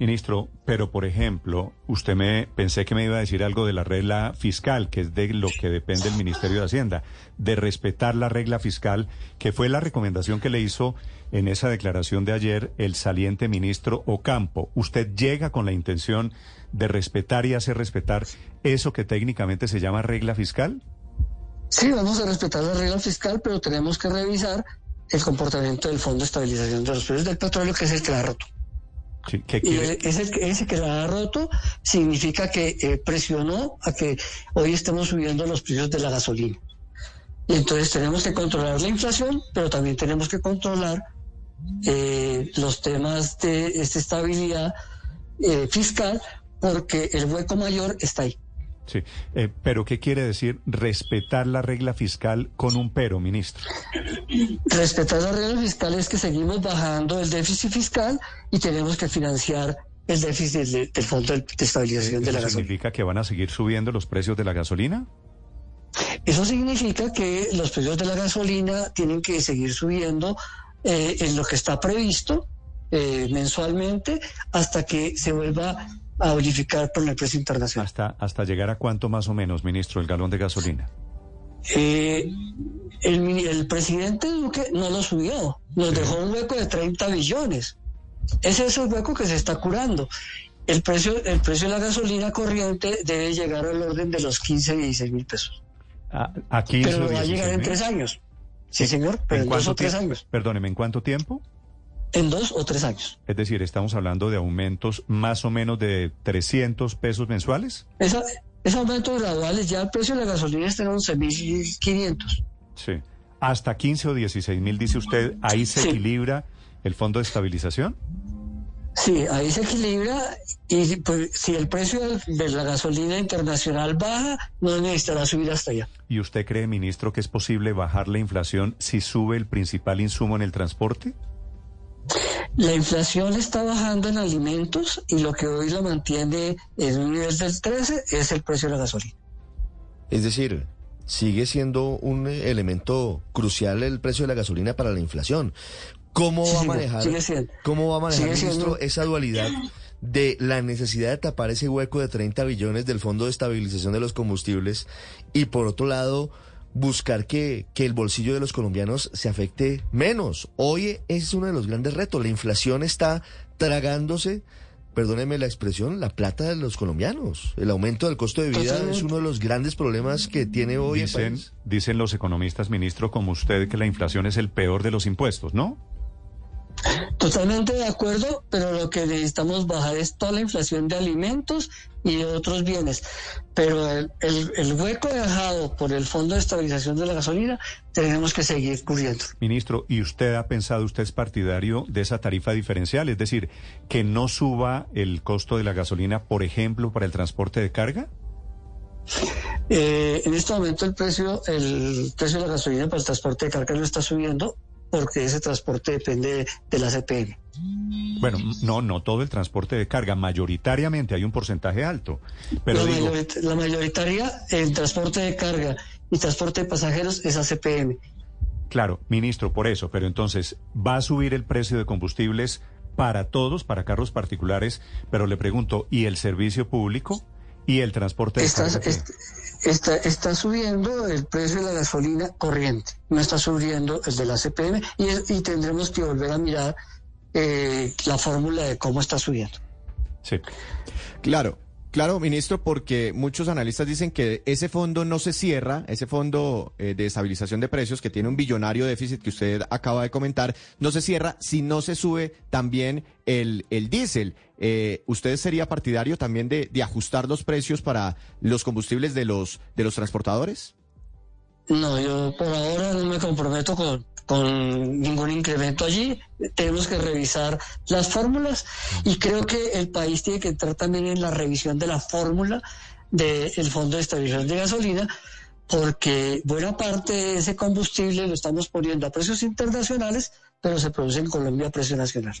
Ministro, pero por ejemplo, usted me pensé que me iba a decir algo de la regla fiscal, que es de lo que depende el Ministerio de Hacienda, de respetar la regla fiscal, que fue la recomendación que le hizo en esa declaración de ayer el saliente ministro Ocampo. ¿Usted llega con la intención de respetar y hacer respetar eso que técnicamente se llama regla fiscal? Sí, vamos a respetar la regla fiscal, pero tenemos que revisar el comportamiento del Fondo de Estabilización de los Precios del Petróleo, que es el que la ha roto. Y ese, que la ha roto significa que eh, presionó a que hoy estemos subiendo los precios de la gasolina. Y entonces tenemos que controlar la inflación, pero también tenemos que controlar eh, los temas de esta estabilidad eh, fiscal, porque el hueco mayor está ahí. Sí, eh, pero ¿qué quiere decir respetar la regla fiscal con un pero, ministro? Respetar la regla fiscal es que seguimos bajando el déficit fiscal y tenemos que financiar el déficit del, Fondo de Estabilización de la Gasolina. ¿Significa que van a seguir subiendo los precios de la gasolina? Eso significa que los precios de la gasolina tienen que seguir subiendo eh, en lo que está previsto eh, mensualmente hasta que se vuelva a verificar por el precio internacional. ¿Hasta, ¿Hasta llegar a cuánto más o menos, ministro, el galón de gasolina? Eh, el, presidente Duque no lo subió, nos dejó un hueco de 30 billones. Ese es el hueco que se está curando. El precio, el precio de la gasolina corriente debe llegar al orden de los 15, 16 mil pesos. A, a 15 pero va a llegar en tres años. Sí, señor, pero en, dos o tres años. Perdóneme, ¿en cuánto tiempo? En dos o tres años. Es decir, estamos hablando de aumentos más o menos de 300 pesos mensuales. Esa, esos aumentos graduales, ya el precio de la gasolina está en 11.500. Sí. Hasta 15 o 16 mil, dice usted, ahí se equilibra el fondo de estabilización. Sí, ahí se equilibra y pues, si el precio de la gasolina internacional baja, no necesitará subir hasta allá. ¿Y usted cree, ministro, que es posible bajar la inflación si sube el principal insumo en el transporte? La inflación está bajando en alimentos y lo que hoy lo mantiene en un nivel del 13 es el precio de la gasolina. Es decir, sigue siendo un elemento crucial el precio de la gasolina para la inflación. ¿Cómo va a manejar, ¿cómo va a manejar ministro, esa dualidad de la necesidad de tapar ese hueco de 30 billones del Fondo de Estabilización de los Combustibles y por otro lado buscar que, que, el bolsillo de los colombianos se afecte menos. Hoy es uno de los grandes retos. La inflación está tragándose, perdóneme la expresión, la plata de los colombianos. El aumento del costo de vida es uno de los grandes problemas que tiene hoy dicen, el país. Dicen los economistas, ministro, como usted, que la inflación es el peor de los impuestos, ¿no? Totalmente de acuerdo, pero lo que necesitamos bajar es toda la inflación de alimentos y de otros bienes. Pero el, el, hueco dejado por el Fondo de Estabilización de la Gasolina tenemos que seguir cubriendo. Ministro, ¿y usted ha pensado, usted es partidario de esa tarifa diferencial? Es decir, que no suba el costo de la gasolina, por ejemplo, para el transporte de carga? Eh, en este momento el precio, el precio de la gasolina para el transporte de carga no está subiendo porque ese transporte depende de la CPN. Bueno, no, no todo el transporte de carga, mayoritariamente hay un porcentaje alto. Pero la, mayoritaria, el transporte de carga y transporte de pasajeros es ACPM. Claro, ministro, por eso, pero entonces, ¿va a subir el precio de combustibles para todos, para carros particulares? Pero le pregunto, ¿y el servicio público? ¿Y el transporte de carga? está, está subiendo el precio de la gasolina corriente, no está subiendo el de la CPM y, y tendremos que volver a mirar eh, la fórmula de cómo está subiendo. Sí. Claro. Claro, ministro, porque muchos analistas dicen que ese fondo no se cierra, ese fondo eh, de estabilización de precios que tiene un billonario déficit que usted acaba de comentar, no se cierra si no se sube también el, el diésel. Eh, ¿Usted sería partidario también de, de ajustar los precios para los combustibles de los, de los transportadores? No, yo por ahora no me comprometo con, ningún incremento allí. Tenemos que revisar las fórmulas y creo que el país tiene que entrar también en la revisión de la fórmula del Fondo de Estabilización de Gasolina, porque buena parte de ese combustible lo estamos poniendo a precios internacionales, pero se produce en Colombia a precio nacional.